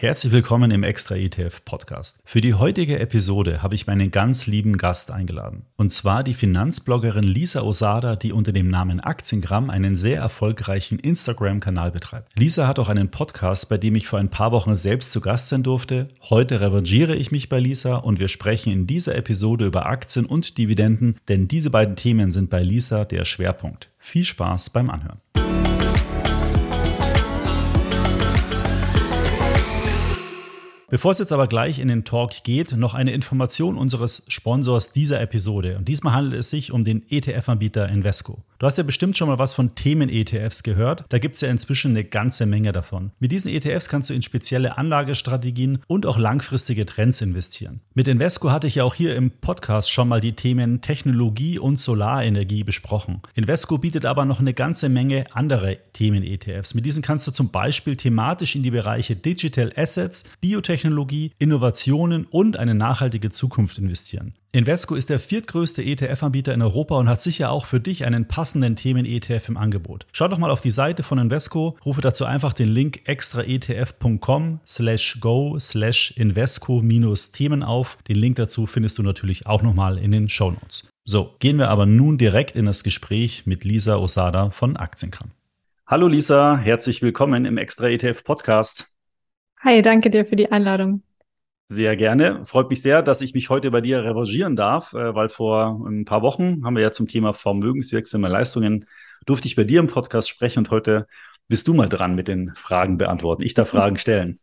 Herzlich willkommen im Extra ETF Podcast. Für die heutige Episode habe ich meinen ganz lieben Gast eingeladen. Und zwar die Finanzbloggerin Lisa Osada, die unter dem Namen Aktiengramm einen sehr erfolgreichen Instagram-Kanal betreibt. Lisa hat auch einen Podcast, bei dem ich vor ein paar Wochen selbst zu Gast sein durfte. Heute revanchiere ich mich bei Lisa und wir sprechen in dieser Episode über Aktien und Dividenden, denn diese beiden Themen sind bei Lisa der Schwerpunkt. Viel Spaß beim Anhören. Bevor es jetzt aber gleich in den Talk geht, noch eine Information unseres Sponsors dieser Episode. Und diesmal handelt es sich um den ETF-Anbieter Invesco. Du hast ja bestimmt schon mal was von Themen-ETFs gehört. Da gibt es ja inzwischen eine ganze Menge davon. Mit diesen ETFs kannst du in spezielle Anlagestrategien und auch langfristige Trends investieren. Mit Invesco hatte ich ja auch hier im Podcast schon mal die Themen Technologie und Solarenergie besprochen. Invesco bietet aber noch eine ganze Menge andere Themen-ETFs. Mit diesen kannst du zum Beispiel thematisch in die Bereiche Digital Assets, Biotechnologie, Innovationen und eine nachhaltige Zukunft investieren. Invesco ist der viertgrößte ETF-Anbieter in Europa und hat sicher auch für dich einen passenden Themen-ETF im Angebot. Schau doch mal auf die Seite von Invesco, rufe dazu einfach den Link extraetf.com slash go slash Invesco-Themen auf. Den Link dazu findest du natürlich auch nochmal in den Show Notes. So, gehen wir aber nun direkt in das Gespräch mit Lisa Osada von Aktienkram. Hallo Lisa, herzlich willkommen im Extra ETF Podcast. Hi, danke dir für die Einladung. Sehr gerne. Freut mich sehr, dass ich mich heute bei dir revanchieren darf, äh, weil vor ein paar Wochen haben wir ja zum Thema vermögenswirksame Leistungen, durfte ich bei dir im Podcast sprechen und heute bist du mal dran mit den Fragen beantworten. Ich darf Fragen stellen.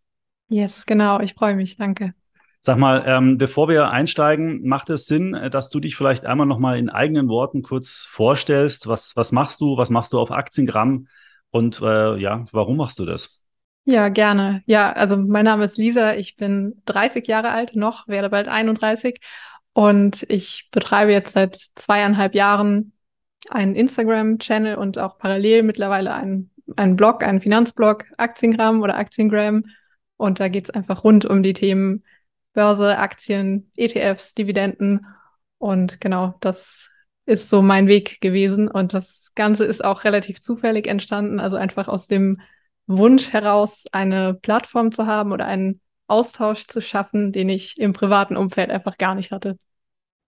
Yes, genau. Ich freue mich. Danke. Sag mal, ähm, bevor wir einsteigen, macht es Sinn, äh, dass du dich vielleicht einmal nochmal in eigenen Worten kurz vorstellst? Was, was machst du? Was machst du auf Aktiengramm? Und äh, ja, warum machst du das? Ja, gerne. Ja, also mein Name ist Lisa, ich bin 30 Jahre alt noch, werde bald 31 und ich betreibe jetzt seit zweieinhalb Jahren einen Instagram-Channel und auch parallel mittlerweile einen, einen Blog, einen Finanzblog, Aktiengramm oder Aktiengram. Und da geht's einfach rund um die Themen Börse, Aktien, ETFs, Dividenden. Und genau, das ist so mein Weg gewesen. Und das Ganze ist auch relativ zufällig entstanden, also einfach aus dem Wunsch heraus, eine Plattform zu haben oder einen Austausch zu schaffen, den ich im privaten Umfeld einfach gar nicht hatte.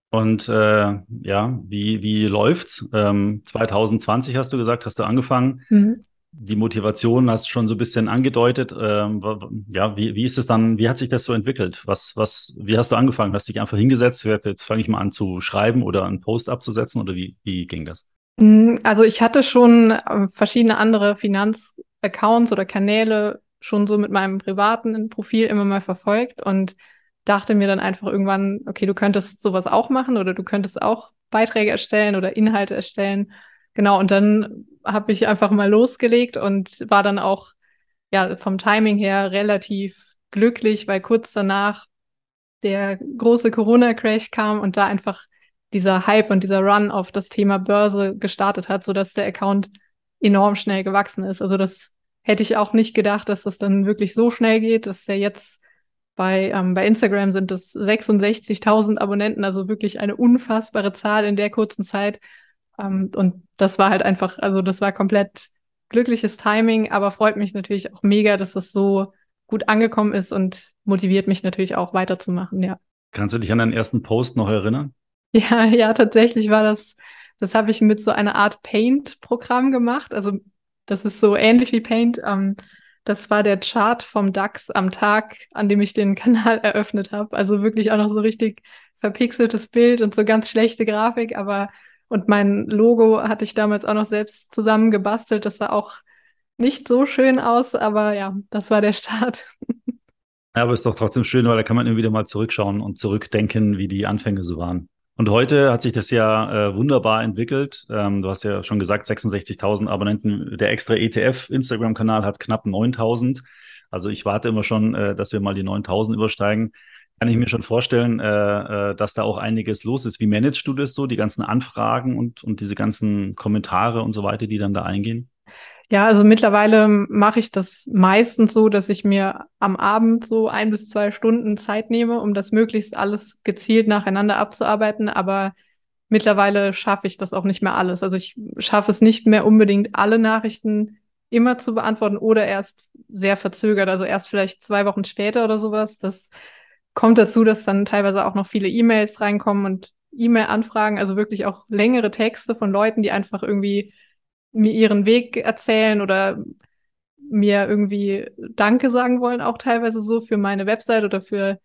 Und äh, ja, wie, wie läuft's? Ähm, 2020 hast du gesagt, hast du angefangen. Mhm. Die Motivation hast du schon so ein bisschen angedeutet. Ähm, ja, wie, wie ist es dann, wie hat sich das so entwickelt? Was, was, wie hast du angefangen? Hast du dich einfach hingesetzt, jetzt fange ich mal an zu schreiben oder einen Post abzusetzen oder wie, wie ging das? Mhm, also ich hatte schon äh, verschiedene andere Finanz- Accounts oder Kanäle schon so mit meinem privaten Profil immer mal verfolgt und dachte mir dann einfach irgendwann, okay, du könntest sowas auch machen oder du könntest auch Beiträge erstellen oder Inhalte erstellen. Genau, und dann habe ich einfach mal losgelegt und war dann auch ja vom Timing her relativ glücklich, weil kurz danach der große Corona-Crash kam und da einfach dieser Hype und dieser Run auf das Thema Börse gestartet hat, sodass der Account enorm schnell gewachsen ist. Also das hätte ich auch nicht gedacht, dass das dann wirklich so schnell geht. Das ist ja jetzt bei, ähm, bei Instagram sind es 66.000 Abonnenten, also wirklich eine unfassbare Zahl in der kurzen Zeit. Ähm, und das war halt einfach, also das war komplett glückliches Timing, aber freut mich natürlich auch mega, dass das so gut angekommen ist und motiviert mich natürlich auch weiterzumachen, ja. Kannst du dich an deinen ersten Post noch erinnern? Ja, ja, tatsächlich war das das habe ich mit so einer Art Paint-Programm gemacht. Also das ist so ähnlich wie Paint. Ähm, das war der Chart vom DAX am Tag, an dem ich den Kanal eröffnet habe. Also wirklich auch noch so richtig verpixeltes Bild und so ganz schlechte Grafik, aber und mein Logo hatte ich damals auch noch selbst zusammengebastelt. Das sah auch nicht so schön aus, aber ja, das war der Start. Ja, aber ist doch trotzdem schön, weil da kann man immer wieder mal zurückschauen und zurückdenken, wie die Anfänge so waren. Und heute hat sich das ja äh, wunderbar entwickelt. Ähm, du hast ja schon gesagt, 66.000 Abonnenten. Der extra ETF-Instagram-Kanal hat knapp 9.000. Also ich warte immer schon, äh, dass wir mal die 9.000 übersteigen. Kann ich mir schon vorstellen, äh, äh, dass da auch einiges los ist. Wie managst du das so, die ganzen Anfragen und, und diese ganzen Kommentare und so weiter, die dann da eingehen? Ja, also mittlerweile mache ich das meistens so, dass ich mir am Abend so ein bis zwei Stunden Zeit nehme, um das möglichst alles gezielt nacheinander abzuarbeiten. Aber mittlerweile schaffe ich das auch nicht mehr alles. Also ich schaffe es nicht mehr unbedingt alle Nachrichten immer zu beantworten oder erst sehr verzögert, also erst vielleicht zwei Wochen später oder sowas. Das kommt dazu, dass dann teilweise auch noch viele E-Mails reinkommen und E-Mail-Anfragen, also wirklich auch längere Texte von Leuten, die einfach irgendwie mir ihren Weg erzählen oder mir irgendwie Danke sagen wollen, auch teilweise so für meine Website oder für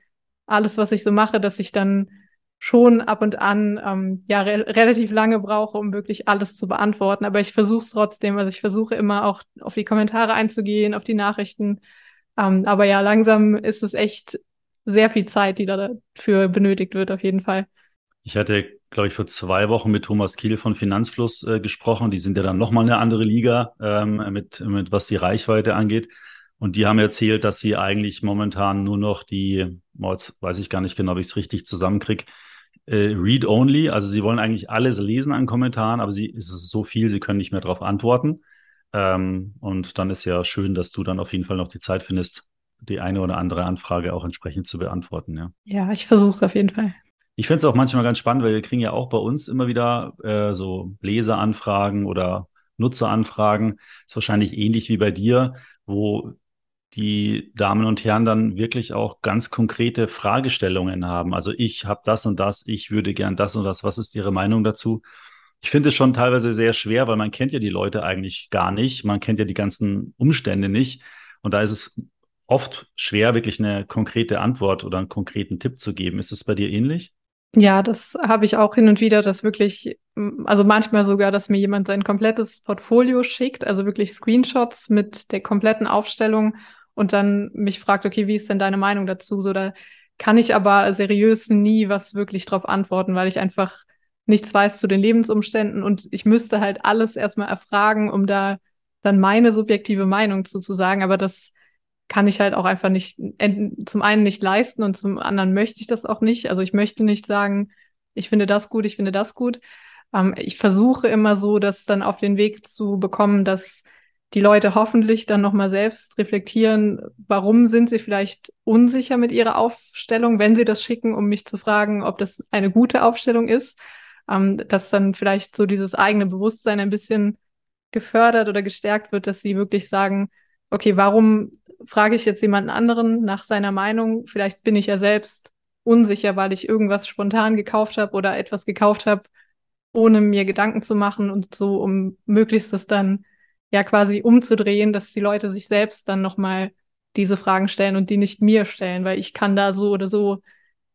alles, was ich so mache, dass ich dann schon ab und an ähm, ja re relativ lange brauche, um wirklich alles zu beantworten. Aber ich versuche es trotzdem. Also ich versuche immer auch auf die Kommentare einzugehen, auf die Nachrichten. Ähm, aber ja, langsam ist es echt sehr viel Zeit, die dafür benötigt wird, auf jeden Fall. Ich hatte, glaube ich, vor zwei Wochen mit Thomas Kiel von Finanzfluss äh, gesprochen. Die sind ja dann nochmal eine andere Liga, ähm, mit, mit was die Reichweite angeht. Und die haben erzählt, dass sie eigentlich momentan nur noch die, jetzt weiß ich gar nicht genau, wie ich es richtig zusammenkriege, äh, Read-Only. Also sie wollen eigentlich alles lesen an Kommentaren, aber sie, es ist so viel, sie können nicht mehr darauf antworten. Ähm, und dann ist ja schön, dass du dann auf jeden Fall noch die Zeit findest, die eine oder andere Anfrage auch entsprechend zu beantworten. Ja, ja ich versuche es auf jeden Fall. Ich finde es auch manchmal ganz spannend, weil wir kriegen ja auch bei uns immer wieder äh, so Leseranfragen oder Nutzeranfragen. Ist wahrscheinlich ähnlich wie bei dir, wo die Damen und Herren dann wirklich auch ganz konkrete Fragestellungen haben. Also ich habe das und das, ich würde gern das und das. Was ist Ihre Meinung dazu? Ich finde es schon teilweise sehr schwer, weil man kennt ja die Leute eigentlich gar nicht. Man kennt ja die ganzen Umstände nicht. Und da ist es oft schwer, wirklich eine konkrete Antwort oder einen konkreten Tipp zu geben. Ist es bei dir ähnlich? Ja, das habe ich auch hin und wieder, dass wirklich, also manchmal sogar, dass mir jemand sein komplettes Portfolio schickt, also wirklich Screenshots mit der kompletten Aufstellung und dann mich fragt, okay, wie ist denn deine Meinung dazu? So, da kann ich aber seriös nie was wirklich drauf antworten, weil ich einfach nichts weiß zu den Lebensumständen und ich müsste halt alles erstmal erfragen, um da dann meine subjektive Meinung zu, zu sagen. Aber das kann ich halt auch einfach nicht, zum einen nicht leisten und zum anderen möchte ich das auch nicht. Also ich möchte nicht sagen, ich finde das gut, ich finde das gut. Ähm, ich versuche immer so, das dann auf den Weg zu bekommen, dass die Leute hoffentlich dann nochmal selbst reflektieren, warum sind sie vielleicht unsicher mit ihrer Aufstellung, wenn sie das schicken, um mich zu fragen, ob das eine gute Aufstellung ist, ähm, dass dann vielleicht so dieses eigene Bewusstsein ein bisschen gefördert oder gestärkt wird, dass sie wirklich sagen, okay, warum frage ich jetzt jemanden anderen nach seiner Meinung? Vielleicht bin ich ja selbst unsicher, weil ich irgendwas spontan gekauft habe oder etwas gekauft habe, ohne mir Gedanken zu machen und so, um möglichst das dann ja quasi umzudrehen, dass die Leute sich selbst dann nochmal diese Fragen stellen und die nicht mir stellen, weil ich kann da so oder so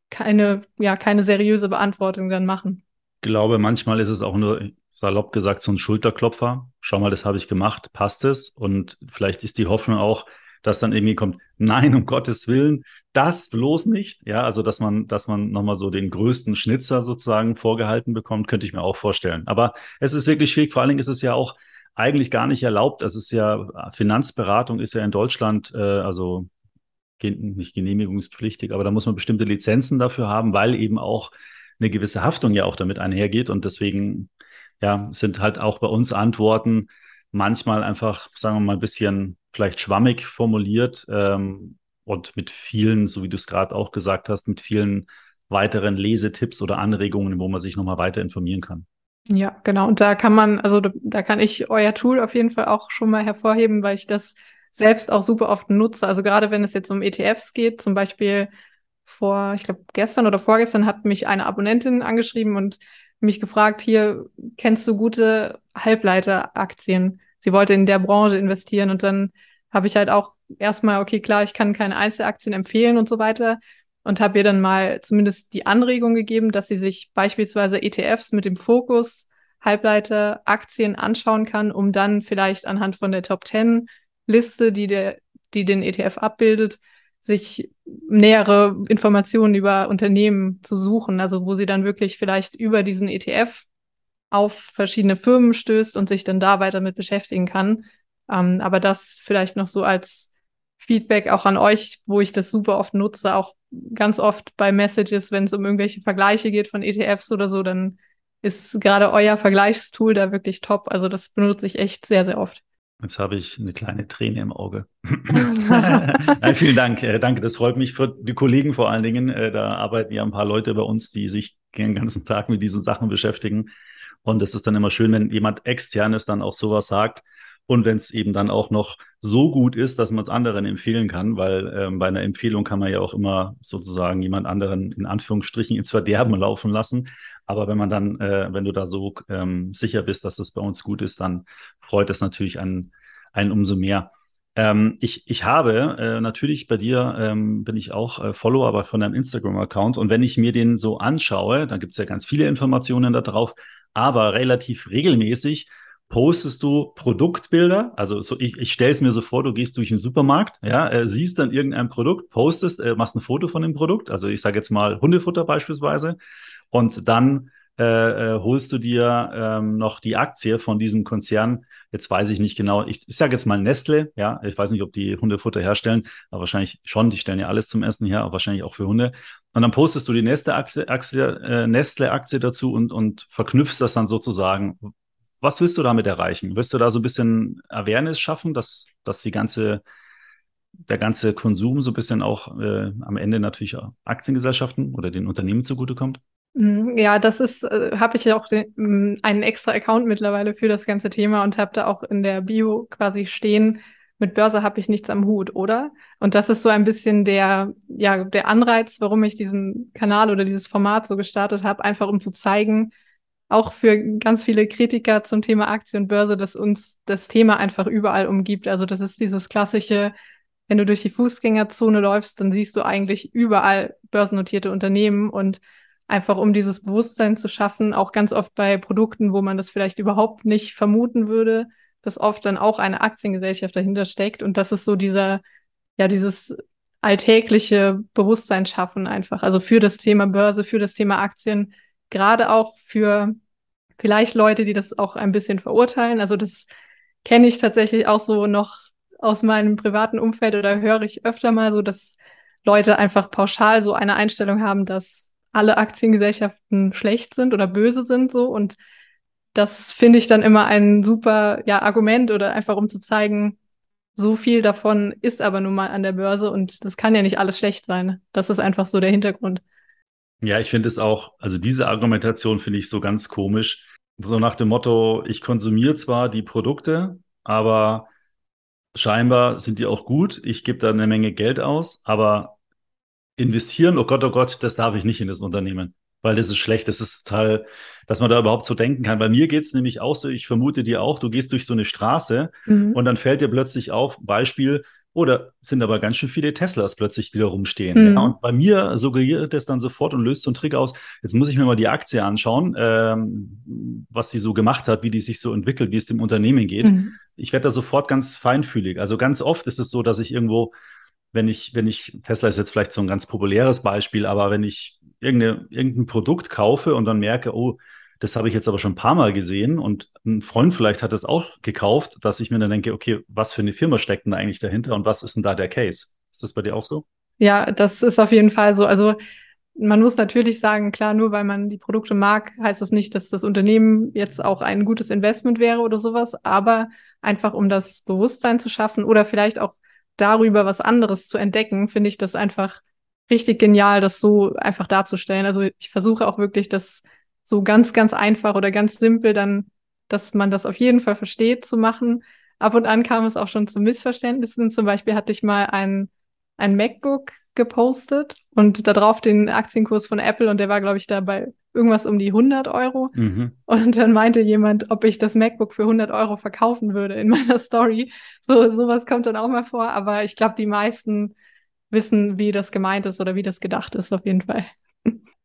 keine, ja, keine seriöse Beantwortung dann machen. Ich glaube, manchmal ist es auch nur salopp gesagt so ein Schulterklopfer. Schau mal, das habe ich gemacht, passt es? Und vielleicht ist die Hoffnung auch, dass dann irgendwie kommt, nein, um Gottes Willen, das bloß nicht. Ja, also dass man, dass man nochmal so den größten Schnitzer sozusagen vorgehalten bekommt, könnte ich mir auch vorstellen. Aber es ist wirklich schwierig. Vor allen Dingen ist es ja auch eigentlich gar nicht erlaubt. Das ist ja, Finanzberatung ist ja in Deutschland, äh, also nicht genehmigungspflichtig, aber da muss man bestimmte Lizenzen dafür haben, weil eben auch eine gewisse Haftung ja auch damit einhergeht. Und deswegen, ja, sind halt auch bei uns Antworten manchmal einfach, sagen wir mal, ein bisschen vielleicht schwammig formuliert ähm, und mit vielen, so wie du es gerade auch gesagt hast, mit vielen weiteren Lesetipps oder Anregungen, wo man sich nochmal weiter informieren kann. Ja, genau. Und da kann man, also da, da kann ich euer Tool auf jeden Fall auch schon mal hervorheben, weil ich das selbst auch super oft nutze. Also gerade wenn es jetzt um ETFs geht, zum Beispiel vor, ich glaube, gestern oder vorgestern hat mich eine Abonnentin angeschrieben und mich gefragt, hier, kennst du gute Halbleiteraktien? Sie wollte in der Branche investieren und dann habe ich halt auch erstmal, okay, klar, ich kann keine Einzelaktien empfehlen und so weiter und habe ihr dann mal zumindest die Anregung gegeben, dass sie sich beispielsweise ETFs mit dem Fokus Halbleiter Aktien anschauen kann, um dann vielleicht anhand von der Top 10 Liste, die die den ETF abbildet, sich nähere Informationen über Unternehmen zu suchen, also wo sie dann wirklich vielleicht über diesen ETF auf verschiedene Firmen stößt und sich dann da weiter mit beschäftigen kann. Ähm, aber das vielleicht noch so als Feedback auch an euch, wo ich das super oft nutze, auch ganz oft bei Messages, wenn es um irgendwelche Vergleiche geht von ETFs oder so, dann ist gerade euer Vergleichstool da wirklich top. Also das benutze ich echt sehr, sehr oft. Jetzt habe ich eine kleine Träne im Auge. Nein, vielen Dank. Äh, danke, das freut mich für die Kollegen vor allen Dingen. Äh, da arbeiten ja ein paar Leute bei uns, die sich den ganzen Tag mit diesen Sachen beschäftigen. Und es ist dann immer schön, wenn jemand externes dann auch sowas sagt. Und wenn es eben dann auch noch so gut ist, dass man es anderen empfehlen kann, weil ähm, bei einer Empfehlung kann man ja auch immer sozusagen jemand anderen in Anführungsstrichen ins Verderben laufen lassen. Aber wenn man dann, äh, wenn du da so ähm, sicher bist, dass es bei uns gut ist, dann freut es natürlich einen, einen umso mehr. Ähm, ich, ich habe äh, natürlich bei dir ähm, bin ich auch äh, Follower aber von deinem Instagram-Account und wenn ich mir den so anschaue, dann gibt es ja ganz viele Informationen da drauf, aber relativ regelmäßig postest du Produktbilder. Also so, ich, ich stelle es mir so vor, du gehst durch den Supermarkt, ja, äh, siehst dann irgendein Produkt, postest, äh, machst ein Foto von dem Produkt, also ich sage jetzt mal Hundefutter beispielsweise, und dann äh, äh, holst du dir ähm, noch die Aktie von diesem Konzern. Jetzt weiß ich nicht genau. Ich, ich sage jetzt mal Nestle. Ja, ich weiß nicht, ob die Hundefutter herstellen, aber wahrscheinlich schon. Die stellen ja alles zum Essen her, aber wahrscheinlich auch für Hunde. Und dann postest du die Nestle-Aktie äh, Nestle dazu und, und verknüpfst das dann sozusagen. Was willst du damit erreichen? Willst du da so ein bisschen Awareness schaffen, dass, dass die ganze der ganze Konsum so ein bisschen auch äh, am Ende natürlich Aktiengesellschaften oder den Unternehmen zugutekommt? Mhm, ja, das ist, äh, habe ich ja auch den, mm, einen extra Account mittlerweile für das ganze Thema und habe da auch in der Bio quasi stehen, mit Börse habe ich nichts am Hut, oder? Und das ist so ein bisschen der, ja, der Anreiz, warum ich diesen Kanal oder dieses Format so gestartet habe, einfach um zu zeigen, auch für ganz viele Kritiker zum Thema Aktie und Börse, dass uns das Thema einfach überall umgibt. Also das ist dieses klassische, wenn du durch die Fußgängerzone läufst, dann siehst du eigentlich überall börsennotierte Unternehmen und einfach um dieses Bewusstsein zu schaffen, auch ganz oft bei Produkten, wo man das vielleicht überhaupt nicht vermuten würde, dass oft dann auch eine Aktiengesellschaft dahinter steckt. Und das ist so dieser, ja, dieses alltägliche Bewusstsein schaffen einfach. Also für das Thema Börse, für das Thema Aktien, gerade auch für vielleicht Leute, die das auch ein bisschen verurteilen. Also das kenne ich tatsächlich auch so noch aus meinem privaten Umfeld oder höre ich öfter mal so, dass Leute einfach pauschal so eine Einstellung haben, dass alle Aktiengesellschaften schlecht sind oder böse sind so und das finde ich dann immer ein super ja, Argument oder einfach um zu zeigen, so viel davon ist aber nun mal an der Börse und das kann ja nicht alles schlecht sein. Das ist einfach so der Hintergrund. Ja, ich finde es auch, also diese Argumentation finde ich so ganz komisch. So nach dem Motto, ich konsumiere zwar die Produkte, aber scheinbar sind die auch gut. Ich gebe da eine Menge Geld aus, aber investieren, oh Gott, oh Gott, das darf ich nicht in das Unternehmen, weil das ist schlecht. Das ist total, dass man da überhaupt so denken kann. Bei mir geht es nämlich auch so, ich vermute dir auch, du gehst durch so eine Straße mhm. und dann fällt dir plötzlich auf, Beispiel, oder sind aber ganz schön viele Teslas plötzlich, die da rumstehen. Mhm. Ja, und bei mir suggeriert es dann sofort und löst so einen Trick aus. Jetzt muss ich mir mal die Aktie anschauen, ähm, was die so gemacht hat, wie die sich so entwickelt, wie es dem Unternehmen geht. Mhm. Ich werde da sofort ganz feinfühlig. Also ganz oft ist es so, dass ich irgendwo wenn ich, wenn ich, Tesla ist jetzt vielleicht so ein ganz populäres Beispiel, aber wenn ich irgendein Produkt kaufe und dann merke, oh, das habe ich jetzt aber schon ein paar Mal gesehen und ein Freund vielleicht hat es auch gekauft, dass ich mir dann denke, okay, was für eine Firma steckt denn eigentlich dahinter und was ist denn da der Case? Ist das bei dir auch so? Ja, das ist auf jeden Fall so. Also man muss natürlich sagen, klar, nur weil man die Produkte mag, heißt das nicht, dass das Unternehmen jetzt auch ein gutes Investment wäre oder sowas, aber einfach um das Bewusstsein zu schaffen oder vielleicht auch darüber was anderes zu entdecken, finde ich das einfach richtig genial, das so einfach darzustellen. Also ich versuche auch wirklich das so ganz, ganz einfach oder ganz simpel dann, dass man das auf jeden Fall versteht zu machen. Ab und an kam es auch schon zu Missverständnissen. Zum Beispiel hatte ich mal ein, ein MacBook gepostet und da drauf den Aktienkurs von Apple und der war, glaube ich, da bei irgendwas um die 100 Euro. Mhm. Und dann meinte jemand, ob ich das MacBook für 100 Euro verkaufen würde in meiner Story. So sowas kommt dann auch mal vor, aber ich glaube, die meisten wissen, wie das gemeint ist oder wie das gedacht ist, auf jeden Fall.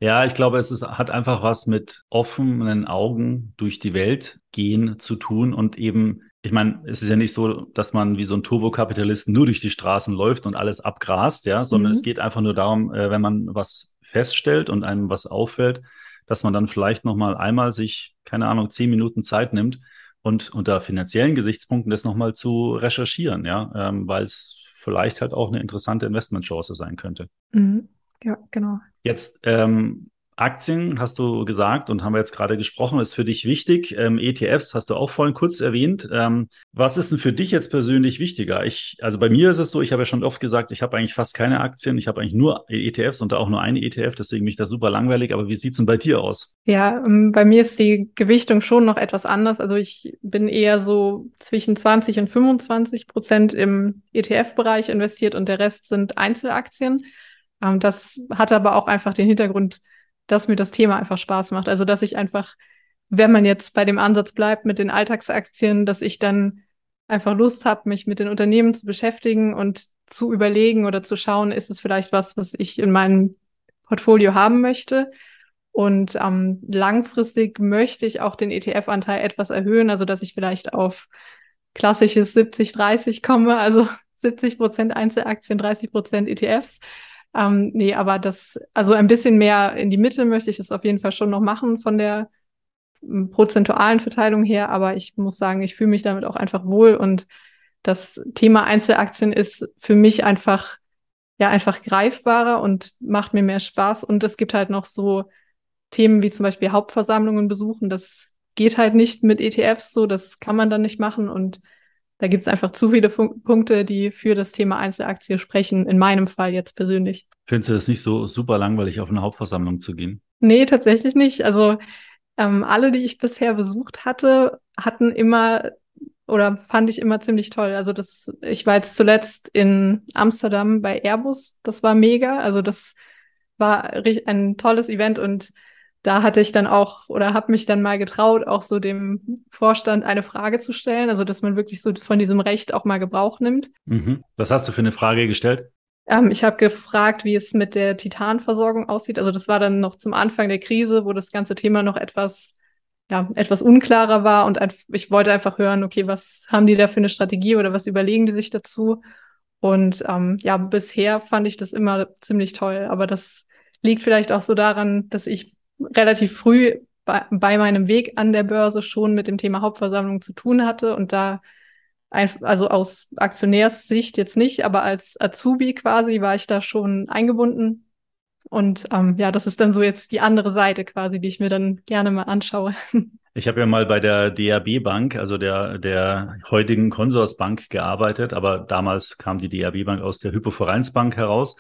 Ja, ich glaube, es ist, hat einfach was mit offenen Augen durch die Welt gehen zu tun und eben, ich meine, es ist ja nicht so, dass man wie so ein Turbokapitalist nur durch die Straßen läuft und alles abgrast, ja, sondern mhm. es geht einfach nur darum, äh, wenn man was feststellt und einem was auffällt, dass man dann vielleicht nochmal einmal sich, keine Ahnung, zehn Minuten Zeit nimmt und unter finanziellen Gesichtspunkten das nochmal zu recherchieren, ja, ähm, weil es vielleicht halt auch eine interessante Investmentchance sein könnte. Mhm. Ja, genau. Jetzt ähm, Aktien, hast du gesagt und haben wir jetzt gerade gesprochen, ist für dich wichtig. Ähm, ETFs hast du auch vorhin kurz erwähnt. Ähm, was ist denn für dich jetzt persönlich wichtiger? Ich, also bei mir ist es so, ich habe ja schon oft gesagt, ich habe eigentlich fast keine Aktien. Ich habe eigentlich nur ETFs und da auch nur eine ETF, deswegen mich das super langweilig. Aber wie sieht's denn bei dir aus? Ja, ähm, bei mir ist die Gewichtung schon noch etwas anders. Also ich bin eher so zwischen 20 und 25 Prozent im ETF-Bereich investiert und der Rest sind Einzelaktien. Ähm, das hat aber auch einfach den Hintergrund, dass mir das Thema einfach Spaß macht. Also, dass ich einfach, wenn man jetzt bei dem Ansatz bleibt mit den Alltagsaktien, dass ich dann einfach Lust habe, mich mit den Unternehmen zu beschäftigen und zu überlegen oder zu schauen, ist es vielleicht was, was ich in meinem Portfolio haben möchte. Und ähm, langfristig möchte ich auch den ETF-Anteil etwas erhöhen, also dass ich vielleicht auf klassisches 70-30 komme, also 70 Prozent Einzelaktien, 30 Prozent ETFs. Ähm, nee, aber das, also ein bisschen mehr in die Mitte möchte ich es auf jeden Fall schon noch machen von der hm, prozentualen Verteilung her. Aber ich muss sagen, ich fühle mich damit auch einfach wohl und das Thema Einzelaktien ist für mich einfach, ja, einfach greifbarer und macht mir mehr Spaß. Und es gibt halt noch so Themen wie zum Beispiel Hauptversammlungen besuchen. Das geht halt nicht mit ETFs so, das kann man dann nicht machen. Und da gibt es einfach zu viele Fun Punkte, die für das Thema Einzelaktie sprechen, in meinem Fall jetzt persönlich. Findest du das nicht so super langweilig, auf eine Hauptversammlung zu gehen? Nee, tatsächlich nicht. Also ähm, alle, die ich bisher besucht hatte, hatten immer oder fand ich immer ziemlich toll. Also das, ich war jetzt zuletzt in Amsterdam bei Airbus, das war mega. Also das war ein tolles Event und da hatte ich dann auch oder habe mich dann mal getraut, auch so dem Vorstand eine Frage zu stellen, also dass man wirklich so von diesem Recht auch mal Gebrauch nimmt. Mhm. Was hast du für eine Frage gestellt? Ähm, ich habe gefragt, wie es mit der Titanversorgung aussieht. Also das war dann noch zum Anfang der Krise, wo das ganze Thema noch etwas ja, etwas unklarer war und ich wollte einfach hören, okay, was haben die da für eine Strategie oder was überlegen die sich dazu? Und ähm, ja, bisher fand ich das immer ziemlich toll, aber das liegt vielleicht auch so daran, dass ich relativ früh bei, bei meinem Weg an der Börse schon mit dem Thema Hauptversammlung zu tun hatte und da also aus Aktionärssicht jetzt nicht, aber als Azubi quasi war ich da schon eingebunden. Und ähm, ja, das ist dann so jetzt die andere Seite quasi, die ich mir dann gerne mal anschaue. Ich habe ja mal bei der DRB Bank, also der, der heutigen Konsorsbank gearbeitet, aber damals kam die DRB Bank aus der Hypovereinsbank heraus.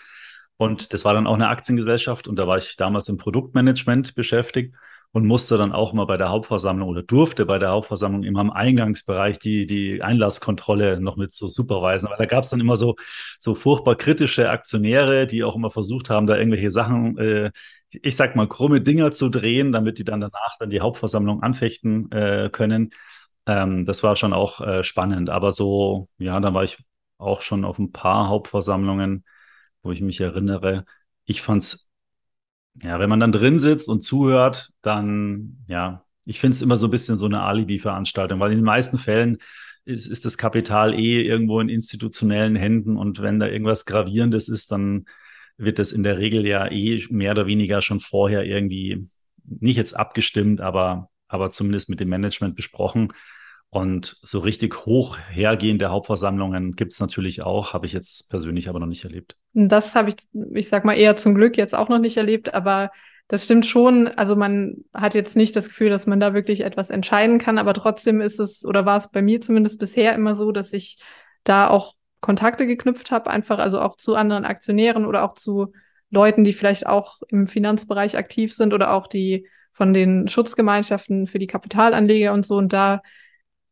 Und das war dann auch eine Aktiengesellschaft und da war ich damals im Produktmanagement beschäftigt und musste dann auch mal bei der Hauptversammlung oder durfte bei der Hauptversammlung immer im Eingangsbereich die, die Einlasskontrolle noch mit so superweisen. Weil da gab es dann immer so, so furchtbar kritische Aktionäre, die auch immer versucht haben, da irgendwelche Sachen, äh, ich sag mal, krumme Dinger zu drehen, damit die dann danach dann die Hauptversammlung anfechten äh, können. Ähm, das war schon auch äh, spannend. Aber so, ja, dann war ich auch schon auf ein paar Hauptversammlungen wo ich mich erinnere. Ich fand's, ja, wenn man dann drin sitzt und zuhört, dann, ja, ich finde es immer so ein bisschen so eine Alibi-Veranstaltung, weil in den meisten Fällen ist, ist das Kapital eh irgendwo in institutionellen Händen und wenn da irgendwas Gravierendes ist, dann wird das in der Regel ja eh mehr oder weniger schon vorher irgendwie nicht jetzt abgestimmt, aber, aber zumindest mit dem Management besprochen. Und so richtig hoch hergehende Hauptversammlungen gibt es natürlich auch, habe ich jetzt persönlich aber noch nicht erlebt. Das habe ich, ich sag mal, eher zum Glück jetzt auch noch nicht erlebt, aber das stimmt schon. Also man hat jetzt nicht das Gefühl, dass man da wirklich etwas entscheiden kann, aber trotzdem ist es, oder war es bei mir zumindest bisher immer so, dass ich da auch Kontakte geknüpft habe, einfach also auch zu anderen Aktionären oder auch zu Leuten, die vielleicht auch im Finanzbereich aktiv sind oder auch die von den Schutzgemeinschaften für die Kapitalanleger und so. Und da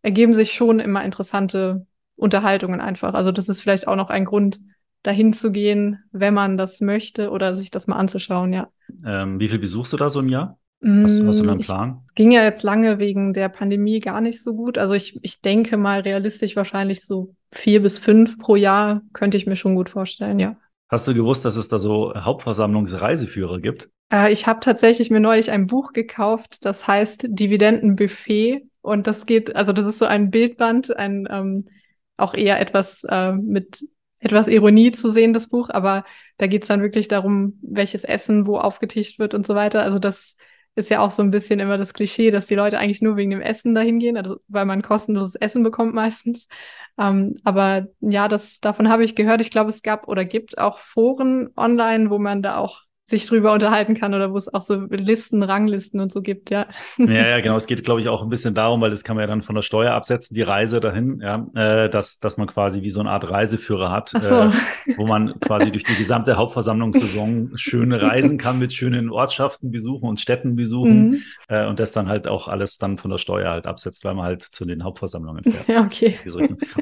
ergeben sich schon immer interessante Unterhaltungen einfach. Also das ist vielleicht auch noch ein Grund, dahin zu gehen, wenn man das möchte oder sich das mal anzuschauen, ja. Ähm, wie viel besuchst du da so im Jahr? Hast, du, hast du einen mm, Plan? Ich ging ja jetzt lange wegen der Pandemie gar nicht so gut. Also ich, ich denke mal realistisch wahrscheinlich so vier bis fünf pro Jahr könnte ich mir schon gut vorstellen, ja. Hast du gewusst, dass es da so Hauptversammlungsreiseführer gibt? Äh, ich habe tatsächlich mir neulich ein Buch gekauft, das heißt Dividendenbuffet und das geht, also das ist so ein Bildband, ein ähm, auch eher etwas äh, mit etwas Ironie zu sehen, das Buch, aber da geht's dann wirklich darum, welches Essen wo aufgetischt wird und so weiter. Also das ist ja auch so ein bisschen immer das Klischee, dass die Leute eigentlich nur wegen dem Essen dahin gehen, also weil man kostenloses Essen bekommt meistens. Ähm, aber ja, das davon habe ich gehört. Ich glaube, es gab oder gibt auch Foren online, wo man da auch sich drüber unterhalten kann oder wo es auch so Listen, Ranglisten und so gibt, ja. Ja, ja, genau. Es geht, glaube ich, auch ein bisschen darum, weil das kann man ja dann von der Steuer absetzen, die Reise dahin, ja, äh, dass, dass man quasi wie so eine Art Reiseführer hat, so. äh, wo man quasi durch die gesamte Hauptversammlungssaison schön reisen kann mit schönen Ortschaften besuchen und Städten besuchen mhm. äh, und das dann halt auch alles dann von der Steuer halt absetzt, weil man halt zu den Hauptversammlungen fährt. Ja, okay.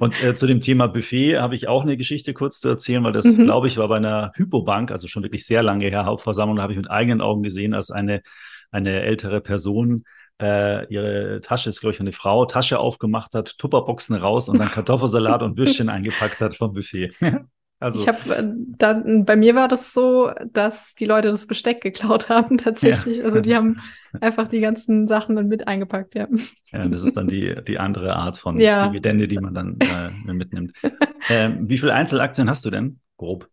Und äh, zu dem Thema Buffet habe ich auch eine Geschichte kurz zu erzählen, weil das, mhm. glaube ich, war bei einer Hypobank, also schon wirklich sehr lange her, Hauptversammlung, habe ich mit eigenen Augen gesehen, als eine, eine ältere Person äh, ihre Tasche, ist glaube ich eine Frau, Tasche aufgemacht hat, Tupperboxen raus und dann Kartoffelsalat und Würstchen eingepackt hat vom Buffet. Also. Ich habe äh, dann bei mir war das so, dass die Leute das Besteck geklaut haben tatsächlich. Ja. Also die haben einfach die ganzen Sachen dann mit eingepackt, ja. Ja, das ist dann die, die andere Art von ja. Dividende, die man dann äh, mitnimmt. Ähm, wie viele Einzelaktien hast du denn? Grob.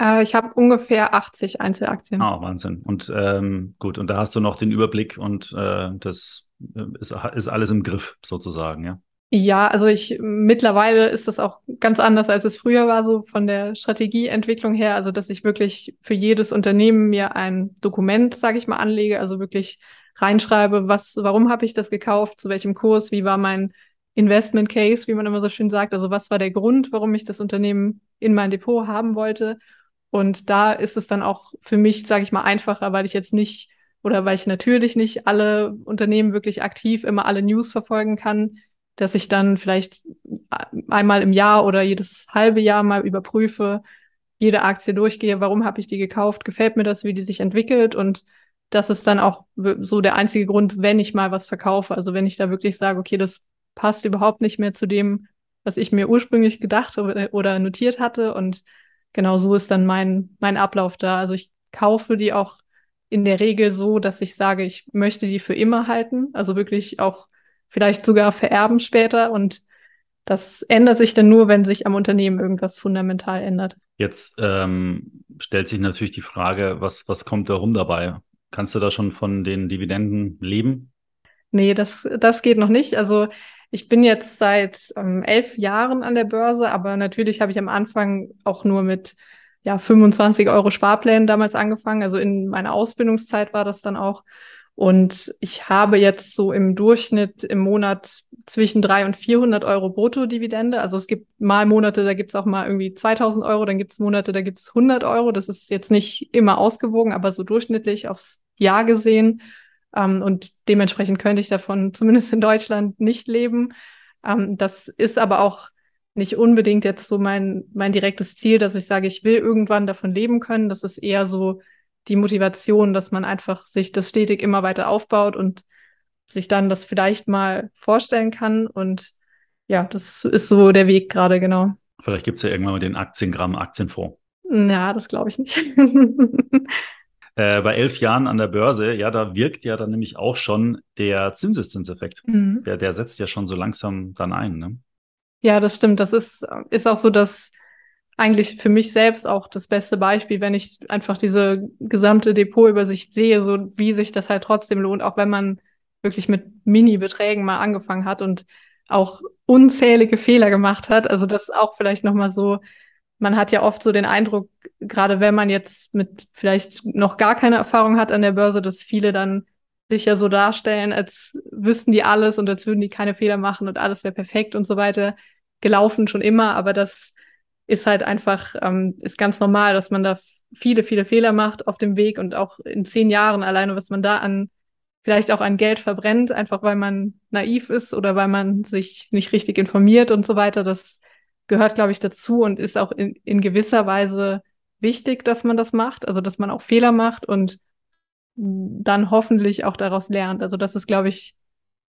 Äh, ich habe ungefähr 80 Einzelaktien. Ah, Wahnsinn. Und ähm, gut, und da hast du noch den Überblick und äh, das äh, ist, ist alles im Griff sozusagen, ja. Ja, also ich mittlerweile ist das auch ganz anders, als es früher war, so von der Strategieentwicklung her. Also dass ich wirklich für jedes Unternehmen mir ein Dokument, sage ich mal, anlege, also wirklich reinschreibe, was, warum habe ich das gekauft, zu welchem Kurs, wie war mein Investment Case, wie man immer so schön sagt. Also was war der Grund, warum ich das Unternehmen in mein Depot haben wollte und da ist es dann auch für mich, sage ich mal, einfacher, weil ich jetzt nicht oder weil ich natürlich nicht alle Unternehmen wirklich aktiv immer alle News verfolgen kann, dass ich dann vielleicht einmal im Jahr oder jedes halbe Jahr mal überprüfe, jede Aktie durchgehe, warum habe ich die gekauft, gefällt mir das, wie die sich entwickelt und das ist dann auch so der einzige Grund, wenn ich mal was verkaufe. Also wenn ich da wirklich sage, okay, das passt überhaupt nicht mehr zu dem, was ich mir ursprünglich gedacht oder notiert hatte und genau so ist dann mein, mein Ablauf da. Also ich kaufe die auch in der Regel so, dass ich sage, ich möchte die für immer halten. Also wirklich auch vielleicht sogar vererben später. Und das ändert sich dann nur, wenn sich am Unternehmen irgendwas fundamental ändert. Jetzt ähm, stellt sich natürlich die Frage, was, was kommt da rum dabei? Kannst du da schon von den Dividenden leben? Nee, das, das geht noch nicht. Also ich bin jetzt seit ähm, elf Jahren an der Börse, aber natürlich habe ich am Anfang auch nur mit ja, 25 Euro Sparplänen damals angefangen. Also in meiner Ausbildungszeit war das dann auch. Und ich habe jetzt so im Durchschnitt im Monat zwischen 300 und 400 Euro Brutto-Dividende. Also es gibt mal Monate, da gibt es auch mal irgendwie 2000 Euro, dann gibt es Monate, da gibt es 100 Euro. Das ist jetzt nicht immer ausgewogen, aber so durchschnittlich aufs Jahr gesehen ähm, und dementsprechend könnte ich davon zumindest in Deutschland nicht leben. Ähm, das ist aber auch nicht unbedingt jetzt so mein, mein direktes Ziel, dass ich sage, ich will irgendwann davon leben können. Das ist eher so die Motivation, dass man einfach sich das stetig immer weiter aufbaut und sich dann das vielleicht mal vorstellen kann. Und ja, das ist so der Weg gerade, genau. Vielleicht gibt es ja irgendwann mal den Aktiengramm Aktienfonds. Ja, das glaube ich nicht. äh, bei elf Jahren an der Börse, ja, da wirkt ja dann nämlich auch schon der Zinseszinseffekt. Mhm. Der, der setzt ja schon so langsam dann ein. Ne? Ja, das stimmt. Das ist, ist auch so, dass eigentlich für mich selbst auch das beste Beispiel, wenn ich einfach diese gesamte Depotübersicht sehe, so wie sich das halt trotzdem lohnt, auch wenn man wirklich mit Mini-Beträgen mal angefangen hat und auch unzählige Fehler gemacht hat. Also das auch vielleicht nochmal so man hat ja oft so den Eindruck, gerade wenn man jetzt mit vielleicht noch gar keine Erfahrung hat an der Börse, dass viele dann sich ja so darstellen, als wüssten die alles und als würden die keine Fehler machen und alles wäre perfekt und so weiter gelaufen schon immer. Aber das ist halt einfach, ähm, ist ganz normal, dass man da viele, viele Fehler macht auf dem Weg und auch in zehn Jahren alleine, was man da an vielleicht auch an Geld verbrennt, einfach weil man naiv ist oder weil man sich nicht richtig informiert und so weiter. Das gehört, glaube ich, dazu und ist auch in, in gewisser Weise wichtig, dass man das macht, also dass man auch Fehler macht und dann hoffentlich auch daraus lernt. Also das ist, glaube ich,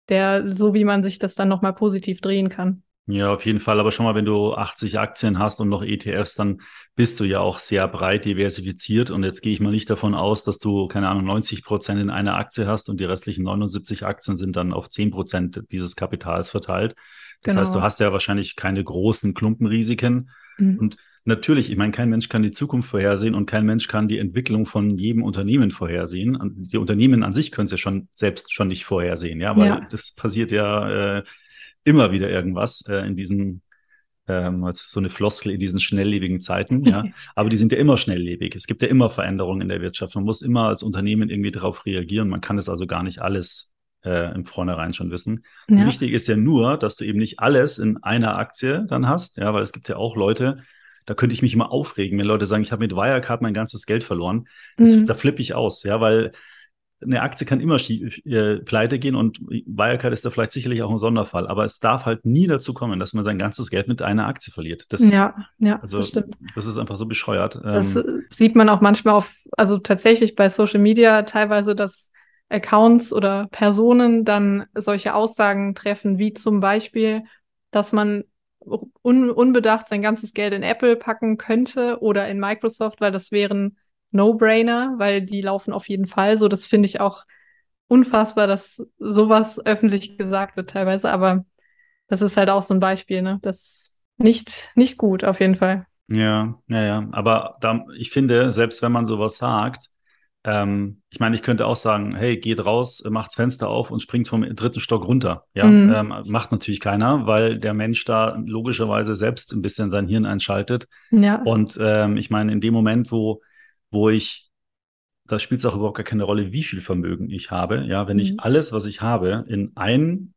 der, so wie man sich das dann nochmal positiv drehen kann. Ja, auf jeden Fall. Aber schon mal, wenn du 80 Aktien hast und noch ETFs, dann bist du ja auch sehr breit diversifiziert. Und jetzt gehe ich mal nicht davon aus, dass du, keine Ahnung, 90 Prozent in einer Aktie hast und die restlichen 79 Aktien sind dann auf 10 Prozent dieses Kapitals verteilt. Das genau. heißt, du hast ja wahrscheinlich keine großen Klumpenrisiken. Mhm. Und natürlich, ich meine, kein Mensch kann die Zukunft vorhersehen und kein Mensch kann die Entwicklung von jedem Unternehmen vorhersehen. Die Unternehmen an sich können es ja schon selbst schon nicht vorhersehen, ja, weil ja. das passiert ja äh, immer wieder irgendwas äh, in diesen ähm, als so eine Floskel in diesen schnelllebigen Zeiten, ja. Aber die sind ja immer schnelllebig. Es gibt ja immer Veränderungen in der Wirtschaft. Man muss immer als Unternehmen irgendwie darauf reagieren. Man kann es also gar nicht alles äh, im Vornherein schon wissen. Ja. Wichtig ist ja nur, dass du eben nicht alles in einer Aktie dann hast, ja, weil es gibt ja auch Leute, da könnte ich mich immer aufregen, wenn Leute sagen, ich habe mit Wirecard mein ganzes Geld verloren. Das, mhm. Da flippe ich aus, ja, weil eine Aktie kann immer äh, pleite gehen und Wirecard ist da vielleicht sicherlich auch ein Sonderfall, aber es darf halt nie dazu kommen, dass man sein ganzes Geld mit einer Aktie verliert. Das, ja, ja, also, das stimmt. Das ist einfach so bescheuert. Das ähm, sieht man auch manchmal auf, also tatsächlich bei Social Media teilweise, dass Accounts oder Personen dann solche Aussagen treffen, wie zum Beispiel, dass man un unbedacht sein ganzes Geld in Apple packen könnte oder in Microsoft, weil das wären No-Brainer, weil die laufen auf jeden Fall. So, das finde ich auch unfassbar, dass sowas öffentlich gesagt wird teilweise, aber das ist halt auch so ein Beispiel, ne? Das nicht, nicht gut auf jeden Fall. Ja, ja, ja. Aber da, ich finde, selbst wenn man sowas sagt, ähm, ich meine, ich könnte auch sagen, hey, geht raus, macht's Fenster auf und springt vom dritten Stock runter. Ja, mhm. ähm, macht natürlich keiner, weil der Mensch da logischerweise selbst ein bisschen sein Hirn einschaltet. Ja. Und ähm, ich meine, in dem Moment, wo, wo ich, da spielt es auch überhaupt gar keine Rolle, wie viel Vermögen ich habe. Ja, wenn mhm. ich alles, was ich habe, in ein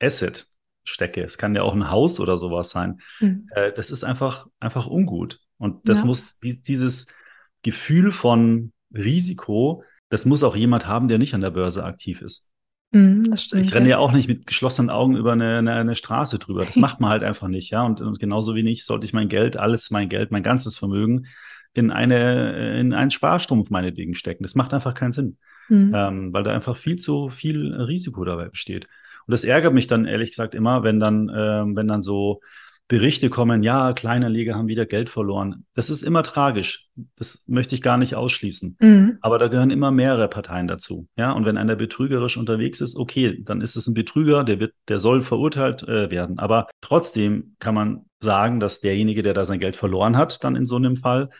Asset stecke, es kann ja auch ein Haus oder sowas sein, mhm. äh, das ist einfach, einfach ungut. Und das ja. muss dieses Gefühl von Risiko, das muss auch jemand haben, der nicht an der Börse aktiv ist. Das stimmt, ich renne ja. ja auch nicht mit geschlossenen Augen über eine, eine, eine Straße drüber. Das macht man halt einfach nicht, ja. Und, und, genauso wenig sollte ich mein Geld, alles mein Geld, mein ganzes Vermögen in eine, in einen Sparstrumpf meinetwegen stecken. Das macht einfach keinen Sinn. Mhm. Ähm, weil da einfach viel zu viel Risiko dabei besteht. Und das ärgert mich dann ehrlich gesagt immer, wenn dann, ähm, wenn dann so Berichte kommen, ja, kleine Liga haben wieder Geld verloren. Das ist immer tragisch. Das möchte ich gar nicht ausschließen. Mhm. Aber da gehören immer mehrere Parteien dazu. Ja, und wenn einer betrügerisch unterwegs ist, okay, dann ist es ein Betrüger, der wird, der soll verurteilt äh, werden. Aber trotzdem kann man sagen, dass derjenige, der da sein Geld verloren hat, dann in so einem Fall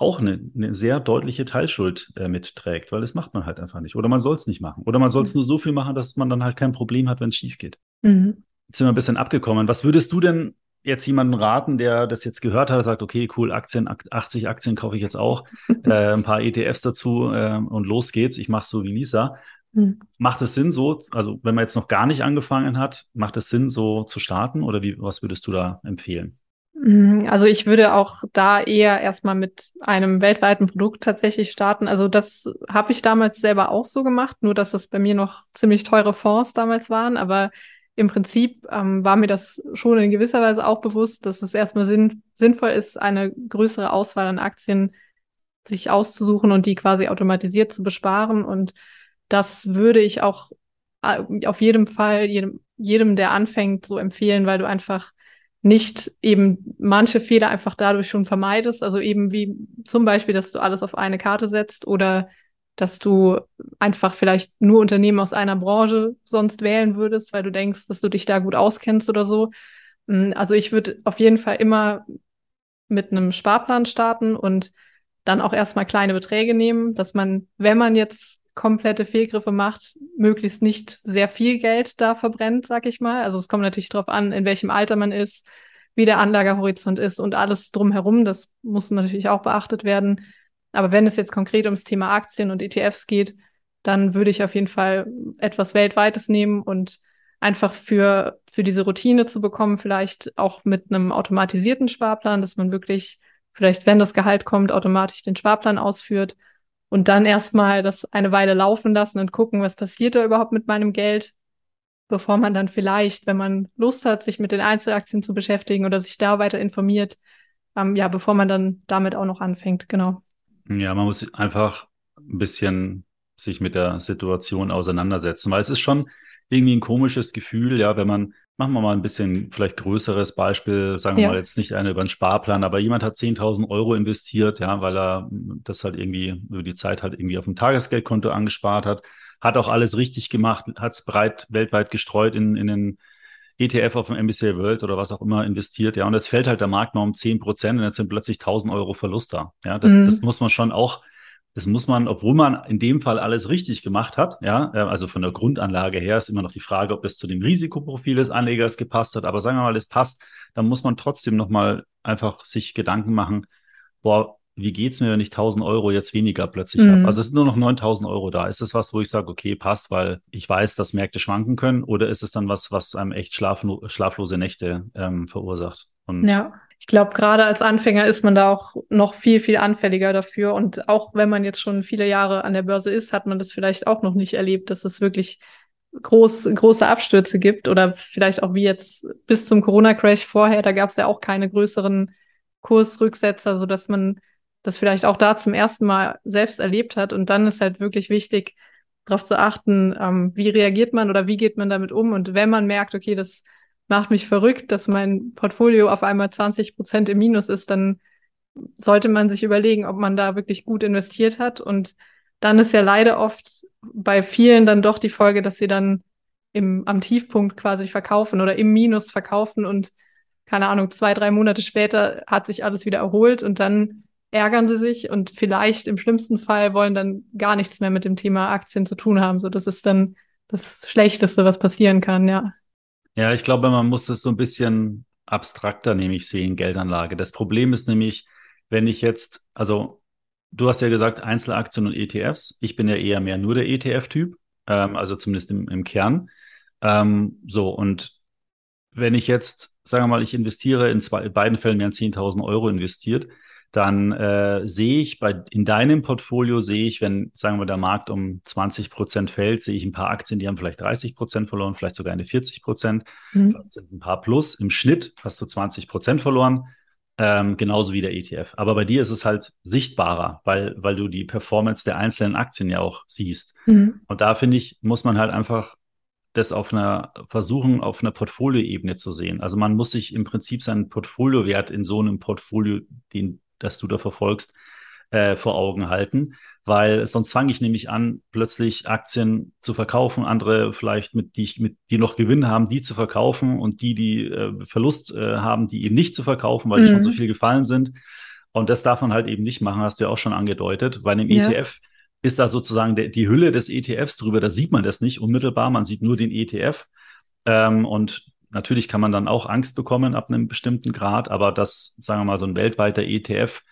auch eine, eine sehr deutliche Teilschuld äh, mitträgt, weil das macht man halt einfach nicht. Oder man soll es nicht machen. Oder man soll es mhm. nur so viel machen, dass man dann halt kein Problem hat, wenn es schief geht. Mhm. Jetzt sind wir ein bisschen abgekommen. Was würdest du denn jetzt jemanden raten, der das jetzt gehört hat, sagt, okay, cool, Aktien, 80 Aktien kaufe ich jetzt auch, äh, ein paar ETFs dazu äh, und los geht's, ich mache so wie Lisa. Mhm. Macht es Sinn, so, also wenn man jetzt noch gar nicht angefangen hat, macht es Sinn, so zu starten oder wie, was würdest du da empfehlen? Hm, also ich würde auch da eher erstmal mit einem weltweiten Produkt tatsächlich starten. Also das habe ich damals selber auch so gemacht, nur dass es bei mir noch ziemlich teure Fonds damals waren. Aber im Prinzip ähm, war mir das schon in gewisser Weise auch bewusst, dass es erstmal sinn sinnvoll ist, eine größere Auswahl an Aktien sich auszusuchen und die quasi automatisiert zu besparen. Und das würde ich auch äh, auf jeden Fall jedem, jedem, der anfängt, so empfehlen, weil du einfach nicht eben manche Fehler einfach dadurch schon vermeidest. Also eben wie zum Beispiel, dass du alles auf eine Karte setzt oder dass du einfach vielleicht nur Unternehmen aus einer Branche sonst wählen würdest, weil du denkst, dass du dich da gut auskennst oder so. Mm, also ich würde auf jeden Fall immer mit einem Sparplan starten und dann auch erstmal kleine Beträge nehmen, dass man, wenn man jetzt komplette Fehlgriffe macht, möglichst nicht sehr viel Geld da verbrennt, sag ich mal. Also es kommt natürlich darauf an, in welchem Alter man ist, wie der Anlagehorizont ist und alles drumherum. Das muss natürlich auch beachtet werden. Aber wenn es jetzt konkret ums Thema Aktien und ETFs geht, dann würde ich auf jeden Fall etwas Weltweites nehmen und einfach für, für diese Routine zu bekommen, vielleicht auch mit einem automatisierten Sparplan, dass man wirklich vielleicht, wenn das Gehalt kommt, automatisch den Sparplan ausführt und dann erstmal das eine Weile laufen lassen und gucken, was passiert da überhaupt mit meinem Geld, bevor man dann vielleicht, wenn man Lust hat, sich mit den Einzelaktien zu beschäftigen oder sich da weiter informiert, ähm, ja, bevor man dann damit auch noch anfängt, genau. Ja, man muss einfach ein bisschen sich mit der Situation auseinandersetzen, weil es ist schon irgendwie ein komisches Gefühl, ja, wenn man, machen wir mal ein bisschen vielleicht größeres Beispiel, sagen wir ja. mal jetzt nicht eine über einen Sparplan, aber jemand hat 10.000 Euro investiert, ja, weil er das halt irgendwie über die Zeit halt irgendwie auf dem Tagesgeldkonto angespart hat, hat auch alles richtig gemacht, hat es breit weltweit gestreut in, in den ETF auf dem MBCA World oder was auch immer investiert, ja, und jetzt fällt halt der Markt mal um 10 Prozent und jetzt sind plötzlich 1000 Euro Verlust da. Ja, das, mhm. das muss man schon auch das muss man, obwohl man in dem Fall alles richtig gemacht hat, ja, äh, also von der Grundanlage her ist immer noch die Frage, ob das zu dem Risikoprofil des Anlegers gepasst hat. Aber sagen wir mal, es passt, dann muss man trotzdem nochmal einfach sich Gedanken machen, boah, wie geht's mir, wenn ich 1000 Euro jetzt weniger plötzlich mhm. habe? Also es sind nur noch 9000 Euro da. Ist das was, wo ich sage, okay, passt, weil ich weiß, dass Märkte schwanken können? Oder ist es dann was, was einem echt schlaflo schlaflose Nächte ähm, verursacht? Und ja, ich glaube, gerade als Anfänger ist man da auch noch viel, viel anfälliger dafür. Und auch wenn man jetzt schon viele Jahre an der Börse ist, hat man das vielleicht auch noch nicht erlebt, dass es wirklich groß, große Abstürze gibt oder vielleicht auch wie jetzt bis zum Corona-Crash vorher, da gab es ja auch keine größeren Kursrücksetzer, sodass man das vielleicht auch da zum ersten Mal selbst erlebt hat. Und dann ist halt wirklich wichtig, darauf zu achten, ähm, wie reagiert man oder wie geht man damit um. Und wenn man merkt, okay, das macht mich verrückt, dass mein Portfolio auf einmal 20 Prozent im Minus ist, dann sollte man sich überlegen, ob man da wirklich gut investiert hat. Und dann ist ja leider oft bei vielen dann doch die Folge, dass sie dann im, am Tiefpunkt quasi verkaufen oder im Minus verkaufen und keine Ahnung, zwei, drei Monate später hat sich alles wieder erholt und dann ärgern sie sich und vielleicht im schlimmsten Fall wollen dann gar nichts mehr mit dem Thema Aktien zu tun haben. So, das ist dann das Schlechteste, was passieren kann, ja. Ja, ich glaube, man muss es so ein bisschen abstrakter nämlich sehen, Geldanlage. Das Problem ist nämlich, wenn ich jetzt, also du hast ja gesagt, Einzelaktien und ETFs. Ich bin ja eher mehr nur der ETF-Typ, ähm, also zumindest im, im Kern. Ähm, so, und wenn ich jetzt, sagen wir mal, ich investiere in, zwei, in beiden Fällen mehr als 10.000 Euro investiert, dann äh, sehe ich bei in deinem Portfolio sehe ich, wenn sagen wir der Markt um 20 Prozent fällt, sehe ich ein paar Aktien, die haben vielleicht 30 Prozent verloren, vielleicht sogar eine 40 Prozent, mhm. sind ein paar plus. Im Schnitt hast du 20 Prozent verloren, ähm, genauso wie der ETF. Aber bei dir ist es halt sichtbarer, weil weil du die Performance der einzelnen Aktien ja auch siehst. Mhm. Und da finde ich muss man halt einfach das auf einer versuchen, auf einer Portfolioebene zu sehen. Also man muss sich im Prinzip seinen Portfoliowert in so einem Portfolio, den das du da verfolgst, äh, vor Augen halten, weil sonst fange ich nämlich an, plötzlich Aktien zu verkaufen, andere vielleicht mit die mit die noch Gewinn haben, die zu verkaufen und die, die äh, Verlust äh, haben, die eben nicht zu verkaufen, weil mhm. die schon so mhm. viel gefallen sind. Und das darf man halt eben nicht machen, hast du ja auch schon angedeutet. Bei einem ja. ETF ist da sozusagen der, die Hülle des ETFs drüber, da sieht man das nicht unmittelbar, man sieht nur den ETF. Ähm, und Natürlich kann man dann auch Angst bekommen ab einem bestimmten Grad, aber das, sagen wir mal, so ein weltweiter ETF,